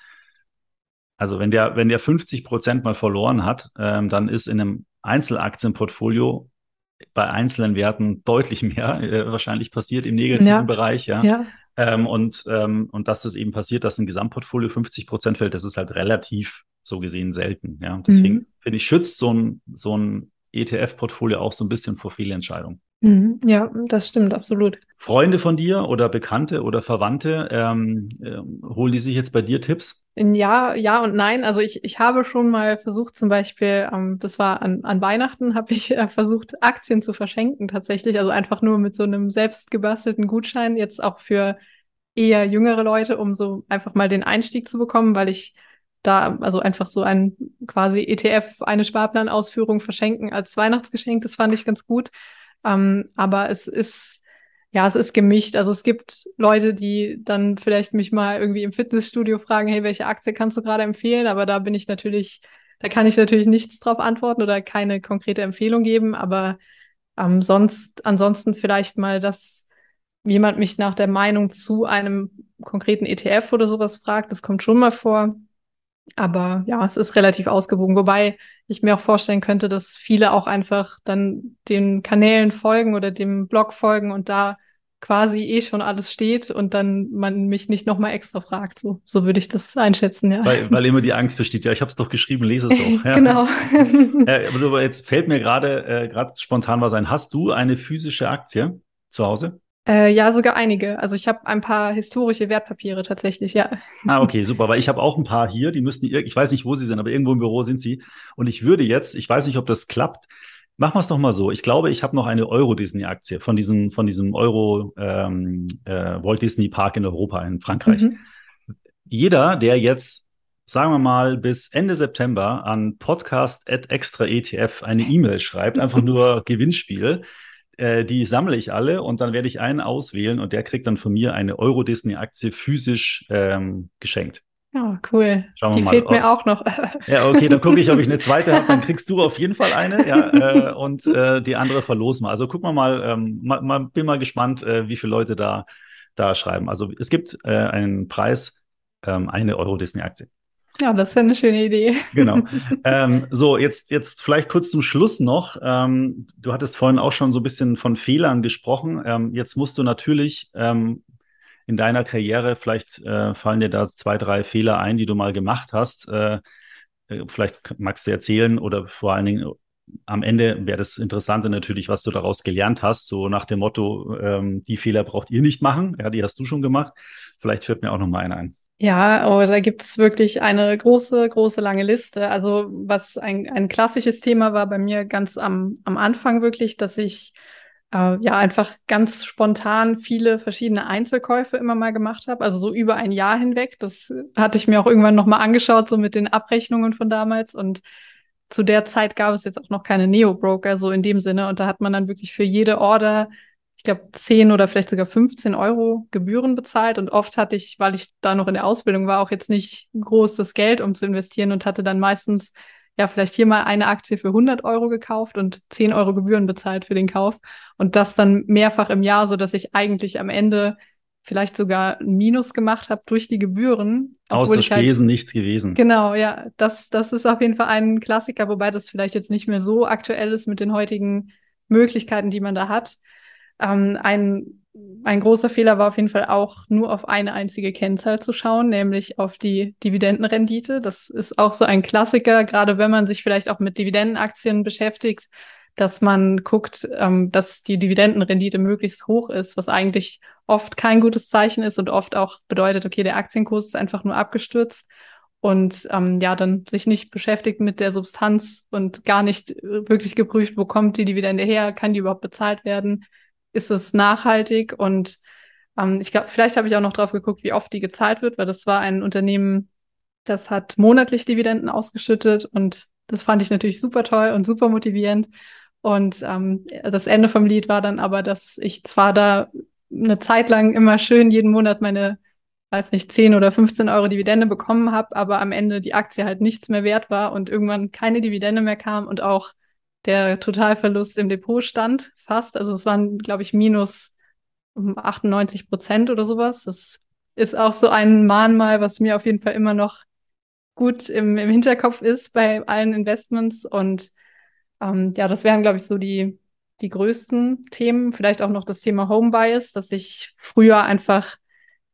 also wenn der, wenn der 50 Prozent mal verloren hat, ähm, dann ist in einem Einzelaktienportfolio bei einzelnen Werten deutlich mehr äh, wahrscheinlich passiert im negativen ja. Bereich, ja. ja. Ähm, und, ähm, und dass es eben passiert, dass ein Gesamtportfolio 50 Prozent fällt, das ist halt relativ so gesehen selten, ja. Deswegen mhm. finde ich, schützt so ein, so ein ETF-Portfolio auch so ein bisschen vor Fehlentscheidungen. Mhm. Ja, das stimmt, absolut. Freunde von dir oder Bekannte oder Verwandte, ähm, äh, holen die sich jetzt bei dir Tipps? Ja, ja und nein. Also ich, ich habe schon mal versucht, zum Beispiel, ähm, das war an, an Weihnachten, habe ich äh, versucht, Aktien zu verschenken tatsächlich. Also einfach nur mit so einem selbst gebastelten Gutschein, jetzt auch für eher jüngere Leute, um so einfach mal den Einstieg zu bekommen, weil ich da also einfach so ein quasi ETF, eine Sparplanausführung verschenken als Weihnachtsgeschenk, das fand ich ganz gut. Ähm, aber es ist, ja, es ist gemischt. Also es gibt Leute, die dann vielleicht mich mal irgendwie im Fitnessstudio fragen, hey, welche Aktie kannst du gerade empfehlen? Aber da bin ich natürlich, da kann ich natürlich nichts drauf antworten oder keine konkrete Empfehlung geben. Aber ähm, sonst, ansonsten vielleicht mal, dass jemand mich nach der Meinung zu einem konkreten ETF oder sowas fragt. Das kommt schon mal vor. Aber ja, es ist relativ ausgewogen. Wobei ich mir auch vorstellen könnte, dass viele auch einfach dann den Kanälen folgen oder dem Blog folgen und da quasi eh schon alles steht und dann man mich nicht nochmal extra fragt. So, so würde ich das einschätzen, ja. Weil, weil immer die Angst besteht. Ja, ich habe es doch geschrieben, lese es doch. Ja. genau. äh, aber jetzt fällt mir gerade äh, gerade spontan was ein. Hast du eine physische Aktie zu Hause? Äh, ja, sogar einige. Also ich habe ein paar historische Wertpapiere tatsächlich, ja. Ah, okay, super. Weil ich habe auch ein paar hier, die müssten, ich weiß nicht, wo sie sind, aber irgendwo im Büro sind sie. Und ich würde jetzt, ich weiß nicht, ob das klappt, machen wir es doch mal so. Ich glaube, ich habe noch eine Euro-Disney-Aktie von diesem, von diesem Euro ähm, äh, Walt Disney Park in Europa in Frankreich. Mhm. Jeder, der jetzt sagen wir mal, bis Ende September an podcast at extra ETF eine E-Mail schreibt, einfach nur Gewinnspiel, äh, die sammle ich alle und dann werde ich einen auswählen und der kriegt dann von mir eine Euro-Disney-Aktie physisch ähm, geschenkt. Ja, cool. Schauen wir Die mal. fehlt mir auch noch. Ja, okay, dann gucke ich, ob ich eine zweite habe. Dann kriegst du auf jeden Fall eine. Ja, äh, und äh, die andere verlosen wir. Also gucken wir mal, ähm, mal, mal, bin mal gespannt, äh, wie viele Leute da, da schreiben. Also es gibt äh, einen Preis, ähm, eine Euro Disney-Aktie. Ja, das ist eine schöne Idee. Genau. Ähm, so, jetzt, jetzt vielleicht kurz zum Schluss noch. Ähm, du hattest vorhin auch schon so ein bisschen von Fehlern gesprochen. Ähm, jetzt musst du natürlich ähm, in deiner Karriere, vielleicht äh, fallen dir da zwei, drei Fehler ein, die du mal gemacht hast. Äh, äh vielleicht magst du erzählen oder vor allen Dingen am Ende wäre das Interessante natürlich, was du daraus gelernt hast, so nach dem Motto, ähm, die Fehler braucht ihr nicht machen. Ja, die hast du schon gemacht. Vielleicht fällt mir auch noch mal einer ein. Ja, aber da gibt es wirklich eine große, große lange Liste. Also was ein, ein klassisches Thema war bei mir ganz am, am Anfang wirklich, dass ich äh, ja einfach ganz spontan viele verschiedene Einzelkäufe immer mal gemacht habe, also so über ein Jahr hinweg. Das hatte ich mir auch irgendwann nochmal angeschaut, so mit den Abrechnungen von damals. Und zu der Zeit gab es jetzt auch noch keine Neo-Broker, so in dem Sinne. Und da hat man dann wirklich für jede Order, ich glaube, 10 oder vielleicht sogar 15 Euro Gebühren bezahlt. Und oft hatte ich, weil ich da noch in der Ausbildung war, auch jetzt nicht großes Geld, um zu investieren und hatte dann meistens ja, vielleicht hier mal eine Aktie für 100 Euro gekauft und 10 Euro Gebühren bezahlt für den Kauf und das dann mehrfach im Jahr, so dass ich eigentlich am Ende vielleicht sogar ein Minus gemacht habe durch die Gebühren. Außer halt Spesen halt, nichts gewesen. Genau, ja, das, das ist auf jeden Fall ein Klassiker, wobei das vielleicht jetzt nicht mehr so aktuell ist mit den heutigen Möglichkeiten, die man da hat. Ähm, ein ein großer Fehler war auf jeden Fall auch nur auf eine einzige Kennzahl zu schauen, nämlich auf die Dividendenrendite. Das ist auch so ein Klassiker, gerade wenn man sich vielleicht auch mit Dividendenaktien beschäftigt, dass man guckt, ähm, dass die Dividendenrendite möglichst hoch ist, was eigentlich oft kein gutes Zeichen ist und oft auch bedeutet, okay, der Aktienkurs ist einfach nur abgestürzt und ähm, ja, dann sich nicht beschäftigt mit der Substanz und gar nicht wirklich geprüft, wo kommt die Dividende her, kann die überhaupt bezahlt werden, ist es nachhaltig und ähm, ich glaube, vielleicht habe ich auch noch drauf geguckt, wie oft die gezahlt wird, weil das war ein Unternehmen, das hat monatlich Dividenden ausgeschüttet und das fand ich natürlich super toll und super motivierend. Und ähm, das Ende vom Lied war dann aber, dass ich zwar da eine Zeit lang immer schön jeden Monat meine, weiß nicht, 10 oder 15 Euro Dividende bekommen habe, aber am Ende die Aktie halt nichts mehr wert war und irgendwann keine Dividende mehr kam und auch der Totalverlust im Depot stand, fast. Also es waren, glaube ich, minus 98 Prozent oder sowas. Das ist auch so ein Mahnmal, was mir auf jeden Fall immer noch gut im, im Hinterkopf ist bei allen Investments. Und ähm, ja, das wären, glaube ich, so die, die größten Themen. Vielleicht auch noch das Thema Home Bias, dass ich früher einfach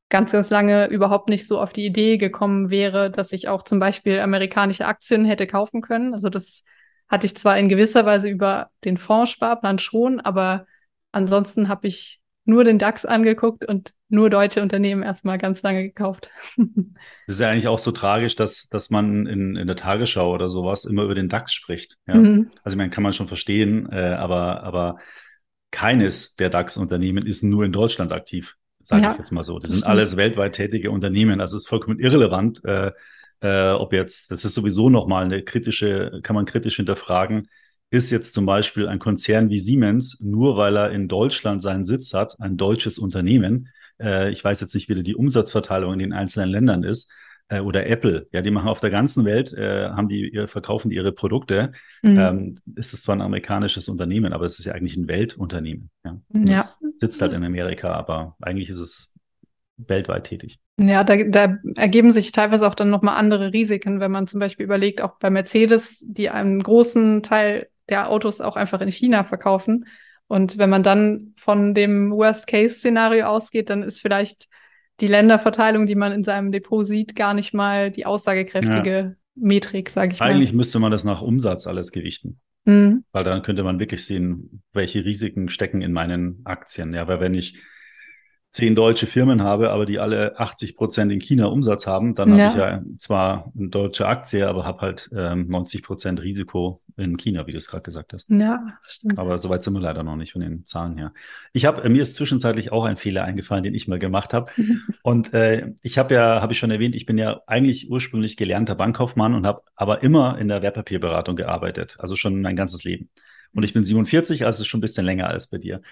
ganz, ganz lange überhaupt nicht so auf die Idee gekommen wäre, dass ich auch zum Beispiel amerikanische Aktien hätte kaufen können. Also das hatte ich zwar in gewisser Weise über den Fondssparplan schon, aber ansonsten habe ich nur den DAX angeguckt und nur deutsche Unternehmen erstmal ganz lange gekauft. Das ist ja eigentlich auch so tragisch, dass, dass man in, in der Tagesschau oder sowas immer über den DAX spricht. Ja? Mhm. Also, ich meine, kann man schon verstehen, äh, aber, aber keines der DAX-Unternehmen ist nur in Deutschland aktiv, sage ja, ich jetzt mal so. Das, sind alles weltweit tätige Unternehmen. Also, es ist vollkommen irrelevant, äh, äh, ob jetzt, das ist sowieso nochmal eine kritische, kann man kritisch hinterfragen, ist jetzt zum Beispiel ein Konzern wie Siemens, nur weil er in Deutschland seinen Sitz hat, ein deutsches Unternehmen, äh, ich weiß jetzt nicht, wie die Umsatzverteilung in den einzelnen Ländern ist, äh, oder Apple, ja, die machen auf der ganzen Welt, äh, haben die, verkaufen die ihre Produkte. Mhm. Ähm, ist es zwar ein amerikanisches Unternehmen, aber es ist ja eigentlich ein Weltunternehmen. Ja, ja. sitzt halt in Amerika, aber eigentlich ist es weltweit tätig. Ja, da, da ergeben sich teilweise auch dann nochmal andere Risiken, wenn man zum Beispiel überlegt, auch bei Mercedes, die einen großen Teil der Autos auch einfach in China verkaufen. Und wenn man dann von dem Worst-Case-Szenario ausgeht, dann ist vielleicht die Länderverteilung, die man in seinem Depot sieht, gar nicht mal die aussagekräftige ja. Metrik, sage ich Eigentlich mal. Eigentlich müsste man das nach Umsatz alles gewichten. Mhm. Weil dann könnte man wirklich sehen, welche Risiken stecken in meinen Aktien. Ja, weil wenn ich zehn deutsche Firmen habe, aber die alle 80 Prozent in China Umsatz haben, dann ja. habe ich ja zwar eine deutsche Aktie, aber habe halt ähm, 90 Prozent Risiko in China, wie du es gerade gesagt hast. Ja, stimmt. Aber soweit sind wir leider noch nicht von den Zahlen her. Ich habe mir ist zwischenzeitlich auch ein Fehler eingefallen, den ich mal gemacht habe. und äh, ich habe ja, habe ich schon erwähnt, ich bin ja eigentlich ursprünglich gelernter Bankkaufmann und habe aber immer in der Wertpapierberatung gearbeitet, also schon mein ganzes Leben. Und ich bin 47, also schon ein bisschen länger als bei dir.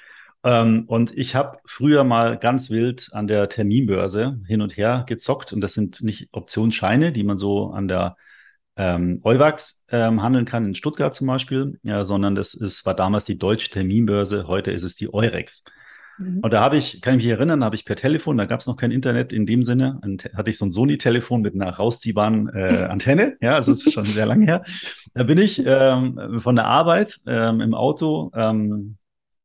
Ähm, und ich habe früher mal ganz wild an der Terminbörse hin und her gezockt. Und das sind nicht Optionsscheine, die man so an der ähm, Euwax ähm, handeln kann, in Stuttgart zum Beispiel, ja, sondern das ist, war damals die deutsche Terminbörse, heute ist es die Eurex. Mhm. Und da habe ich, kann ich mich erinnern, da habe ich per Telefon, da gab es noch kein Internet in dem Sinne, hatte ich so ein Sony-Telefon mit einer rausziehbaren äh, Antenne, ja, das ist schon sehr lange her. Da bin ich ähm, von der Arbeit ähm, im Auto, ähm,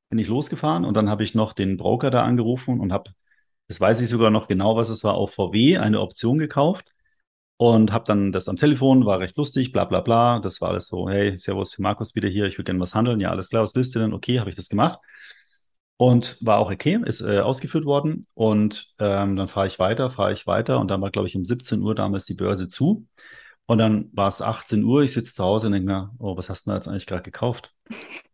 bin ich losgefahren und dann habe ich noch den Broker da angerufen und habe, das weiß ich sogar noch genau, was es war, auf VW eine Option gekauft und habe dann das am Telefon, war recht lustig, bla bla bla. Das war alles so, hey, Servus, Markus wieder hier, ich würde gerne was handeln. Ja, alles klar, was willst du denn? Okay, habe ich das gemacht. Und war auch okay, ist äh, ausgeführt worden. Und ähm, dann fahre ich weiter, fahre ich weiter. Und dann war, glaube ich, um 17 Uhr damals die Börse zu. Und dann war es 18 Uhr, ich sitze zu Hause und denke mir, oh, was hast du denn jetzt eigentlich gerade gekauft?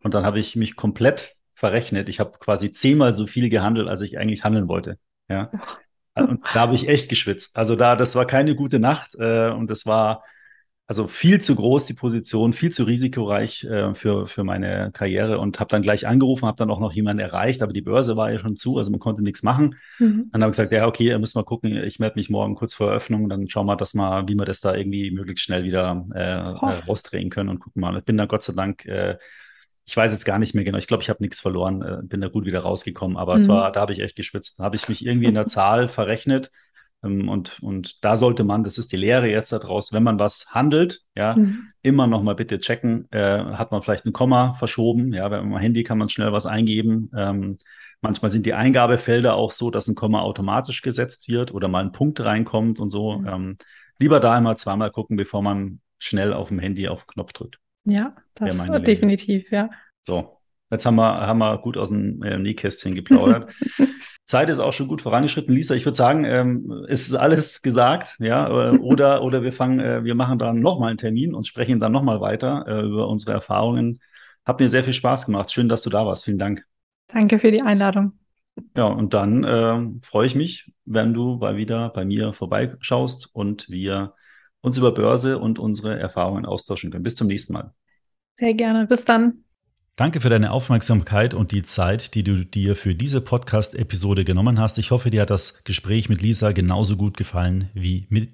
Und dann habe ich mich komplett verrechnet. Ich habe quasi zehnmal so viel gehandelt, als ich eigentlich handeln wollte. Ja. Und da habe ich echt geschwitzt. Also da, das war keine gute Nacht äh, und das war also viel zu groß die Position, viel zu risikoreich äh, für, für meine Karriere und habe dann gleich angerufen, habe dann auch noch jemanden erreicht, aber die Börse war ja schon zu, also man konnte nichts machen. Mhm. Dann habe ich gesagt, ja, okay, müssen wir gucken, ich melde mich morgen kurz vor Eröffnung, dann schauen wir das mal, wie wir das da irgendwie möglichst schnell wieder äh, oh. rausdrehen können und gucken mal. Ich bin da Gott sei Dank äh, ich weiß jetzt gar nicht mehr genau. Ich glaube, ich habe nichts verloren, äh, bin da gut wieder rausgekommen. Aber mhm. es war, da habe ich echt geschwitzt. Da habe ich mich irgendwie in der Zahl verrechnet. Ähm, und, und da sollte man, das ist die Lehre jetzt daraus, wenn man was handelt, ja, mhm. immer noch mal bitte checken. Äh, hat man vielleicht ein Komma verschoben? Ja, wenn man Handy kann man schnell was eingeben. Ähm, manchmal sind die Eingabefelder auch so, dass ein Komma automatisch gesetzt wird oder mal ein Punkt reinkommt und so. Mhm. Ähm, lieber da einmal zweimal gucken, bevor man schnell auf dem Handy auf den Knopf drückt. Ja, das definitiv, ja. So, jetzt haben wir, haben wir gut aus dem äh, Nähkästchen geplaudert. Zeit ist auch schon gut vorangeschritten. Lisa, ich würde sagen, ähm, es ist alles gesagt, ja, äh, oder, oder wir fangen, äh, wir machen dann nochmal einen Termin und sprechen dann nochmal weiter äh, über unsere Erfahrungen. Hat mir sehr viel Spaß gemacht. Schön, dass du da warst. Vielen Dank. Danke für die Einladung. Ja, und dann äh, freue ich mich, wenn du mal wieder bei mir vorbeischaust und wir uns über Börse und unsere Erfahrungen austauschen können. Bis zum nächsten Mal. Sehr gerne. Bis dann. Danke für deine Aufmerksamkeit und die Zeit, die du dir für diese Podcast-Episode genommen hast. Ich hoffe, dir hat das Gespräch mit Lisa genauso gut gefallen wie mit